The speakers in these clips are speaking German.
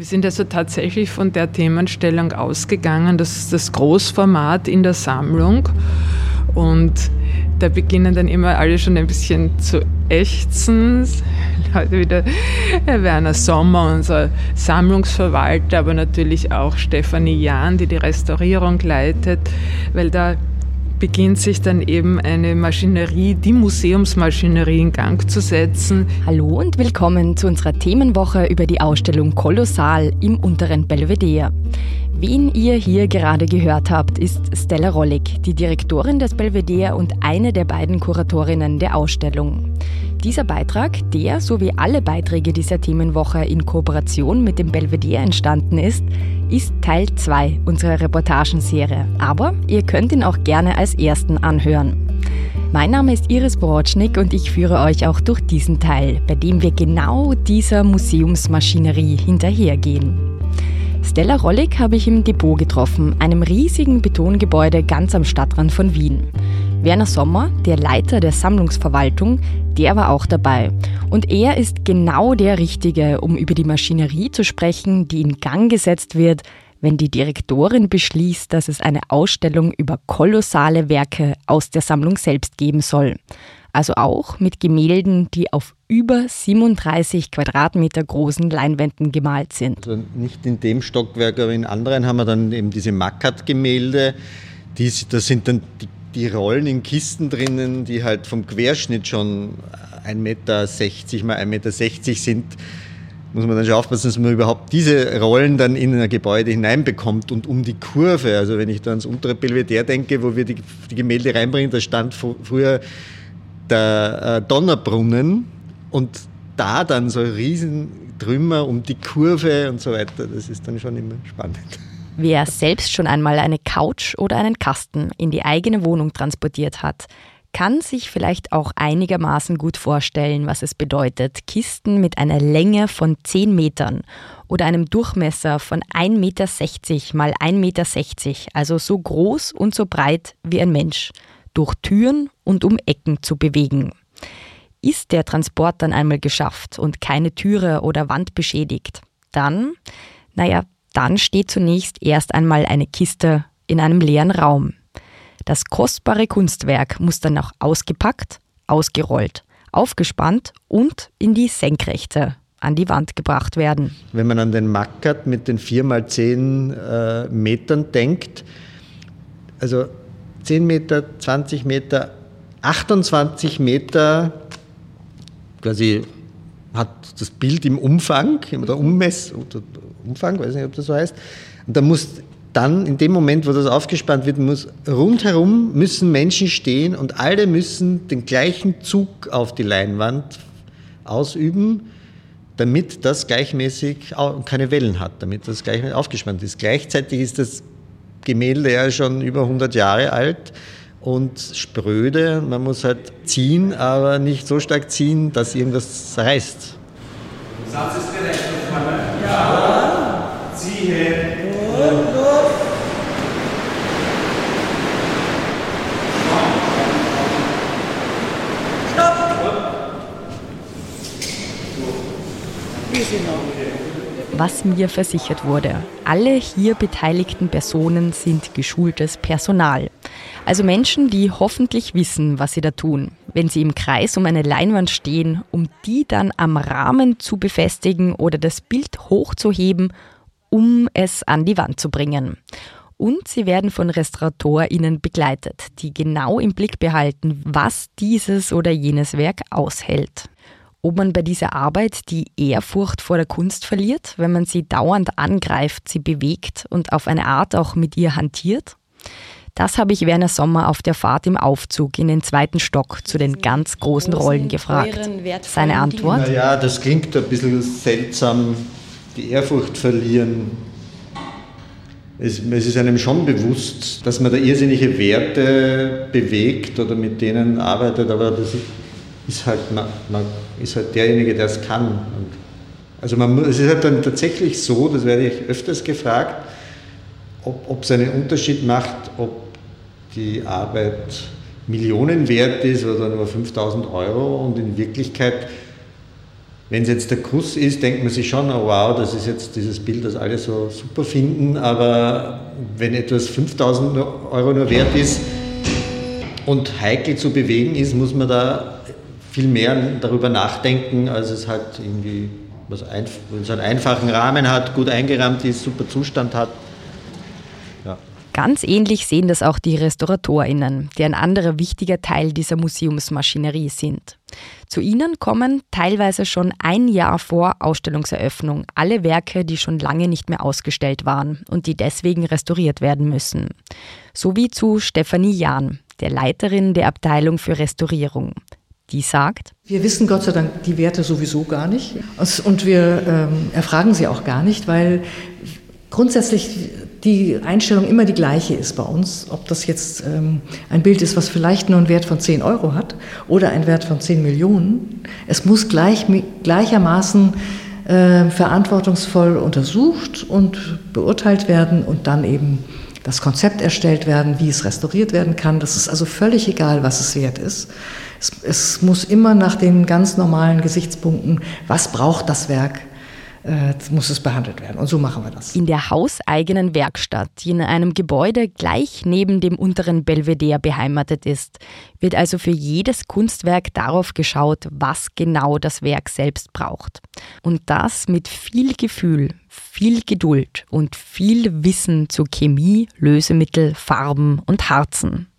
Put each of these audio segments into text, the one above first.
Wir sind also tatsächlich von der Themenstellung ausgegangen, das ist das Großformat in der Sammlung. Und da beginnen dann immer alle schon ein bisschen zu ächzen. Heute wieder Herr Werner Sommer, unser Sammlungsverwalter, aber natürlich auch Stefanie Jahn, die die Restaurierung leitet, weil da beginnt sich dann eben eine Maschinerie, die Museumsmaschinerie in Gang zu setzen. Hallo und willkommen zu unserer Themenwoche über die Ausstellung Kolossal im unteren Belvedere. Wen ihr hier gerade gehört habt, ist Stella Rollig, die Direktorin des Belvedere und eine der beiden Kuratorinnen der Ausstellung. Dieser Beitrag, der sowie alle Beiträge dieser Themenwoche in Kooperation mit dem Belvedere entstanden ist, ist Teil 2 unserer Reportagenserie. Aber ihr könnt ihn auch gerne als ersten anhören. Mein Name ist Iris Borotschnik und ich führe euch auch durch diesen Teil, bei dem wir genau dieser Museumsmaschinerie hinterhergehen. Stella Rollig habe ich im Depot getroffen, einem riesigen Betongebäude ganz am Stadtrand von Wien. Werner Sommer, der Leiter der Sammlungsverwaltung, der war auch dabei. Und er ist genau der Richtige, um über die Maschinerie zu sprechen, die in Gang gesetzt wird, wenn die Direktorin beschließt, dass es eine Ausstellung über kolossale Werke aus der Sammlung selbst geben soll also auch mit Gemälden, die auf über 37 Quadratmeter großen Leinwänden gemalt sind. Also nicht in dem Stockwerk, aber in anderen haben wir dann eben diese Mackert-Gemälde. Die, da sind dann die, die, Rollen in Kisten drinnen, die halt vom Querschnitt schon 1,60 Meter mal 1,60 Meter sind. Muss man dann schon aufpassen, dass man überhaupt diese Rollen dann in ein Gebäude hineinbekommt und um die Kurve. Also wenn ich da ans untere Belvedere denke, wo wir die, die Gemälde reinbringen, da stand früher der äh, Donnerbrunnen und da dann so riesen Trümmer um die Kurve und so weiter. Das ist dann schon immer spannend. Wer selbst schon einmal eine Couch oder einen Kasten in die eigene Wohnung transportiert hat, kann sich vielleicht auch einigermaßen gut vorstellen, was es bedeutet, Kisten mit einer Länge von 10 Metern oder einem Durchmesser von 1,60 Meter mal 1,60 Meter, also so groß und so breit wie ein Mensch, durch Türen und um Ecken zu bewegen. Ist der Transport dann einmal geschafft und keine Türe oder Wand beschädigt, dann, naja, dann steht zunächst erst einmal eine Kiste in einem leeren Raum. Das kostbare Kunstwerk muss dann auch ausgepackt, ausgerollt, aufgespannt und in die Senkrechte an die Wand gebracht werden. Wenn man an den Mackert mit den 4 mal 10 äh, Metern denkt, also 10 Meter, 20 Meter, 28 Meter quasi hat das Bild im Umfang, oder Ummess, oder Umfang, weiß nicht, ob das so heißt. Und da muss dann, in dem Moment, wo das aufgespannt wird, muss rundherum müssen Menschen stehen und alle müssen den gleichen Zug auf die Leinwand ausüben, damit das gleichmäßig keine Wellen hat, damit das gleichmäßig aufgespannt ist. Gleichzeitig ist das Gemälde ja schon über 100 Jahre alt und spröde. Man muss halt ziehen, aber nicht so stark ziehen, dass irgendwas reißt. Satz ist gerechnet, Ja. Ziehe. Stopp. Wir sind noch was mir versichert wurde. Alle hier beteiligten Personen sind geschultes Personal. Also Menschen, die hoffentlich wissen, was sie da tun, wenn sie im Kreis um eine Leinwand stehen, um die dann am Rahmen zu befestigen oder das Bild hochzuheben, um es an die Wand zu bringen. Und sie werden von RestauratorInnen begleitet, die genau im Blick behalten, was dieses oder jenes Werk aushält ob man bei dieser Arbeit die Ehrfurcht vor der Kunst verliert, wenn man sie dauernd angreift, sie bewegt und auf eine Art auch mit ihr hantiert? Das habe ich Werner Sommer auf der Fahrt im Aufzug in den zweiten Stock zu den ganz großen Rollen gefragt. Seine Antwort? Naja, das klingt ein bisschen seltsam, die Ehrfurcht verlieren. Es, es ist einem schon bewusst, dass man da irrsinnige Werte bewegt oder mit denen arbeitet, aber das ist ist halt, man, man ist halt derjenige, der es kann. Und also man, es ist halt dann tatsächlich so, das werde ich öfters gefragt, ob es einen Unterschied macht, ob die Arbeit Millionen wert ist oder nur 5000 Euro und in Wirklichkeit Wenn es jetzt der Kuss ist, denkt man sich schon, oh wow, das ist jetzt dieses Bild, das alle so super finden, aber wenn etwas 5000 Euro nur wert ist und heikel zu bewegen ist, muss man da viel mehr darüber nachdenken, als es halt irgendwie was ein, wenn es einen einfachen Rahmen hat, gut eingerahmt ist, super Zustand hat. Ja. Ganz ähnlich sehen das auch die RestauratorInnen, die ein anderer wichtiger Teil dieser Museumsmaschinerie sind. Zu ihnen kommen teilweise schon ein Jahr vor Ausstellungseröffnung alle Werke, die schon lange nicht mehr ausgestellt waren und die deswegen restauriert werden müssen. So wie zu Stefanie Jahn, der Leiterin der Abteilung für Restaurierung die sagt, wir wissen Gott sei Dank die Werte sowieso gar nicht und wir ähm, erfragen sie auch gar nicht, weil grundsätzlich die Einstellung immer die gleiche ist bei uns, ob das jetzt ähm, ein Bild ist, was vielleicht nur einen Wert von 10 Euro hat oder einen Wert von 10 Millionen. Es muss gleich, gleichermaßen äh, verantwortungsvoll untersucht und beurteilt werden und dann eben das Konzept erstellt werden, wie es restauriert werden kann. Das ist also völlig egal, was es wert ist. Es, es muss immer nach den ganz normalen Gesichtspunkten, was braucht das Werk, äh, muss es behandelt werden. Und so machen wir das. In der hauseigenen Werkstatt, die in einem Gebäude gleich neben dem unteren Belvedere beheimatet ist, wird also für jedes Kunstwerk darauf geschaut, was genau das Werk selbst braucht. Und das mit viel Gefühl, viel Geduld und viel Wissen zu Chemie, Lösemittel, Farben und Harzen.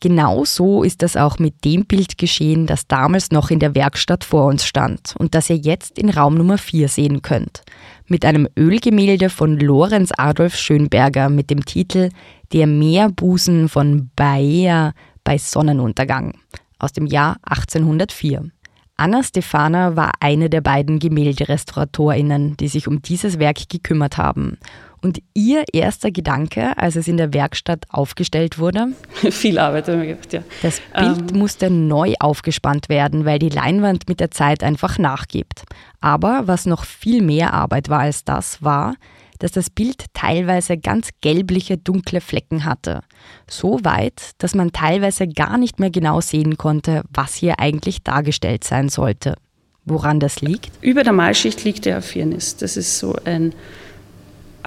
Genau so ist das auch mit dem Bild geschehen, das damals noch in der Werkstatt vor uns stand und das ihr jetzt in Raum Nummer 4 sehen könnt. Mit einem Ölgemälde von Lorenz Adolf Schönberger mit dem Titel Der Meerbusen von Baea bei Sonnenuntergang aus dem Jahr 1804. Anna Stefana war eine der beiden Gemälderestauratorinnen, die sich um dieses Werk gekümmert haben. Und ihr erster Gedanke, als es in der Werkstatt aufgestellt wurde? Viel Arbeit, habe ich gedacht, ja. Das Bild ähm. musste neu aufgespannt werden, weil die Leinwand mit der Zeit einfach nachgibt. Aber was noch viel mehr Arbeit war als das, war, dass das Bild teilweise ganz gelbliche, dunkle Flecken hatte. So weit, dass man teilweise gar nicht mehr genau sehen konnte, was hier eigentlich dargestellt sein sollte. Woran das liegt? Über der Malschicht liegt der Firnis. Das ist so ein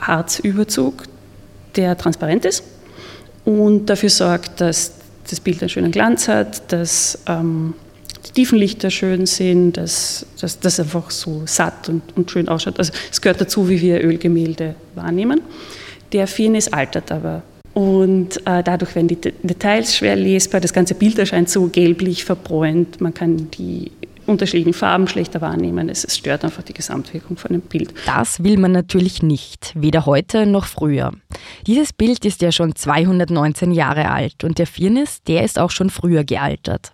Harzüberzug, der transparent ist und dafür sorgt, dass das Bild einen schönen Glanz hat, dass ähm, die Tiefenlichter schön sind, dass das einfach so satt und, und, schön ausschaut. Also es gehört dazu, wie wir Ölgemälde wahrnehmen. Der Firnis altert aber und äh, dadurch werden die Details schwer lesbar. Das ganze Bild erscheint so gelblich verbräunt. Man kann die unterschiedlichen Farben schlechter wahrnehmen. Es, es stört einfach die Gesamtwirkung von dem Bild. Das will man natürlich nicht, weder heute noch früher. Dieses Bild ist ja schon 219 Jahre alt und der Firnis, der ist auch schon früher gealtert.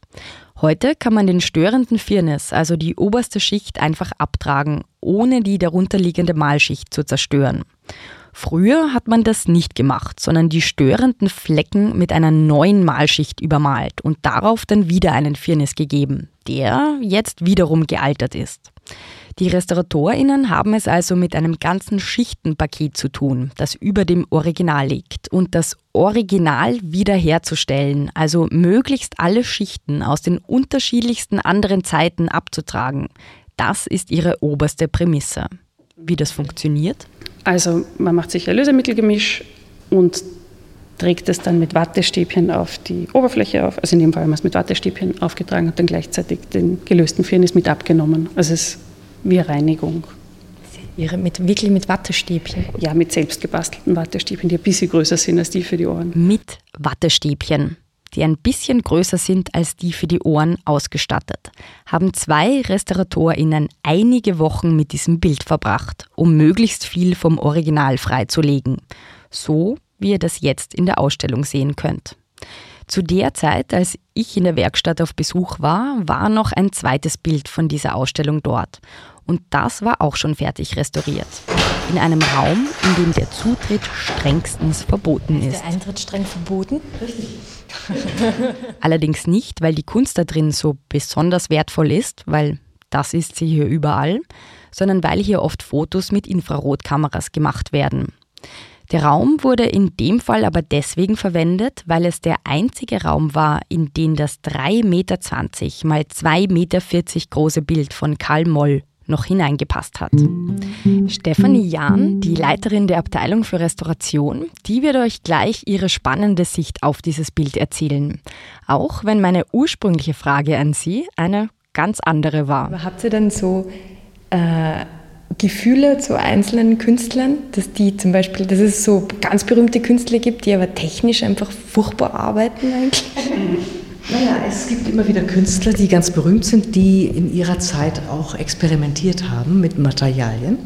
Heute kann man den störenden Firnis, also die oberste Schicht, einfach abtragen, ohne die darunterliegende Malschicht zu zerstören. Früher hat man das nicht gemacht, sondern die störenden Flecken mit einer neuen Malschicht übermalt und darauf dann wieder einen Firnis gegeben, der jetzt wiederum gealtert ist. Die RestauratorInnen haben es also mit einem ganzen Schichtenpaket zu tun, das über dem Original liegt. Und das Original wiederherzustellen, also möglichst alle Schichten aus den unterschiedlichsten anderen Zeiten abzutragen, das ist ihre oberste Prämisse. Wie das funktioniert? Also man macht sich ein Lösemittelgemisch und trägt es dann mit Wattestäbchen auf die Oberfläche auf. Also in dem Fall haben wir es mit Wattestäbchen aufgetragen und dann gleichzeitig den gelösten Firnis mit abgenommen. Also es ist wie Reinigung. Ihre mit, wirklich mit Wattestäbchen? Ja, mit selbstgebastelten Wattestäbchen, die ein bisschen größer sind als die für die Ohren. Mit Wattestäbchen die ein bisschen größer sind als die für die Ohren ausgestattet, haben zwei RestauratorInnen einige Wochen mit diesem Bild verbracht, um möglichst viel vom Original freizulegen. So wie ihr das jetzt in der Ausstellung sehen könnt. Zu der Zeit, als ich in der Werkstatt auf Besuch war, war noch ein zweites Bild von dieser Ausstellung dort. Und das war auch schon fertig restauriert. In einem Raum, in dem der Zutritt strengstens verboten ist. Ist der Eintritt streng verboten? Richtig. Allerdings nicht, weil die Kunst da drin so besonders wertvoll ist, weil das ist sie hier überall, sondern weil hier oft Fotos mit Infrarotkameras gemacht werden. Der Raum wurde in dem Fall aber deswegen verwendet, weil es der einzige Raum war, in dem das 3,20 Meter mal 2,40 Meter große Bild von Karl Moll noch hineingepasst hat. Stefanie Jahn, die Leiterin der Abteilung für Restauration, die wird euch gleich ihre spannende Sicht auf dieses Bild erzählen. Auch wenn meine ursprüngliche Frage an Sie eine ganz andere war. Aber habt ihr denn so äh, Gefühle zu einzelnen Künstlern, dass die zum Beispiel, dass es so ganz berühmte Künstler gibt, die aber technisch einfach furchtbar arbeiten eigentlich? Naja, es gibt immer wieder Künstler, die ganz berühmt sind, die in ihrer Zeit auch experimentiert haben mit Materialien.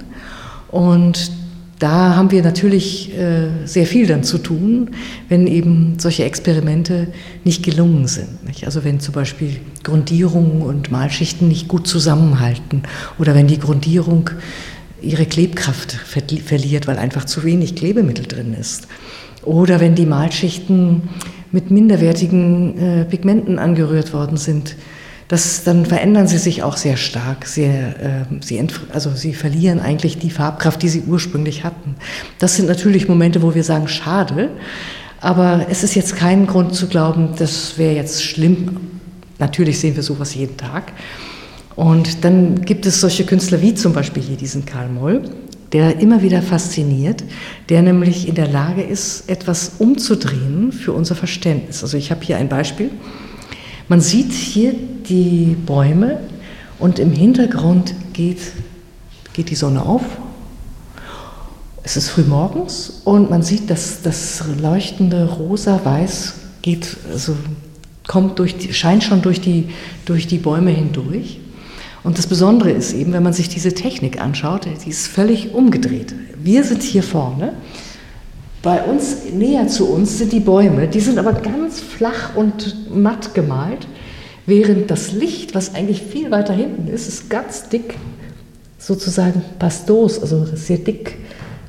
Und da haben wir natürlich äh, sehr viel dann zu tun, wenn eben solche Experimente nicht gelungen sind. Nicht? Also wenn zum Beispiel Grundierungen und Malschichten nicht gut zusammenhalten oder wenn die Grundierung ihre Klebkraft verliert, weil einfach zu wenig Klebemittel drin ist. Oder wenn die Malschichten mit minderwertigen äh, Pigmenten angerührt worden sind, das, dann verändern sie sich auch sehr stark. Sehr, äh, sie, also sie verlieren eigentlich die Farbkraft, die sie ursprünglich hatten. Das sind natürlich Momente, wo wir sagen, schade. Aber es ist jetzt kein Grund zu glauben, das wäre jetzt schlimm. Natürlich sehen wir sowas jeden Tag. Und dann gibt es solche Künstler wie zum Beispiel hier diesen Karl Moll, der immer wieder fasziniert, der nämlich in der Lage ist, etwas umzudrehen für unser Verständnis. Also ich habe hier ein Beispiel. Man sieht hier die Bäume und im Hintergrund geht, geht die Sonne auf. Es ist früh morgens und man sieht, dass das leuchtende rosa-weiß geht, also kommt durch die, scheint schon durch die, durch die Bäume hindurch. Und das Besondere ist eben, wenn man sich diese Technik anschaut, die ist völlig umgedreht. Wir sind hier vorne. Bei uns, näher zu uns, sind die Bäume. Die sind aber ganz flach und matt gemalt, während das Licht, was eigentlich viel weiter hinten ist, ist ganz dick, sozusagen pastos, also sehr dick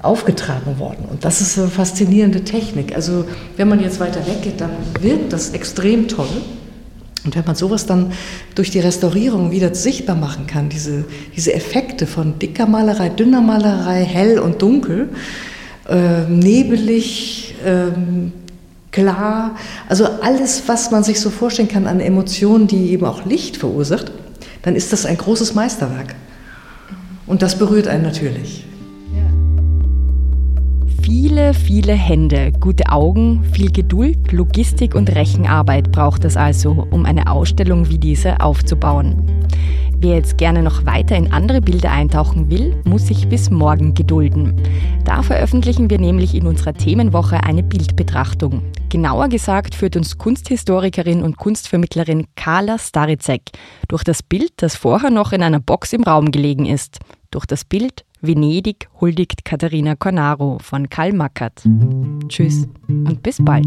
aufgetragen worden. Und das ist eine faszinierende Technik. Also wenn man jetzt weiter weggeht, dann wirkt das extrem toll. Und wenn man sowas dann durch die Restaurierung wieder sichtbar machen kann, diese, diese Effekte von dicker Malerei, dünner Malerei, hell und dunkel, äh, nebelig, äh, klar, also alles, was man sich so vorstellen kann an Emotionen, die eben auch Licht verursacht, dann ist das ein großes Meisterwerk. Und das berührt einen natürlich. Viele, viele Hände, gute Augen, viel Geduld, Logistik und Rechenarbeit braucht es also, um eine Ausstellung wie diese aufzubauen. Wer jetzt gerne noch weiter in andere Bilder eintauchen will, muss sich bis morgen gedulden. Da veröffentlichen wir nämlich in unserer Themenwoche eine Bildbetrachtung. Genauer gesagt führt uns Kunsthistorikerin und Kunstvermittlerin Carla Staricek durch das Bild, das vorher noch in einer Box im Raum gelegen ist. Durch das Bild Venedig huldigt Katharina Cornaro von Karl Mackert. Tschüss und bis bald.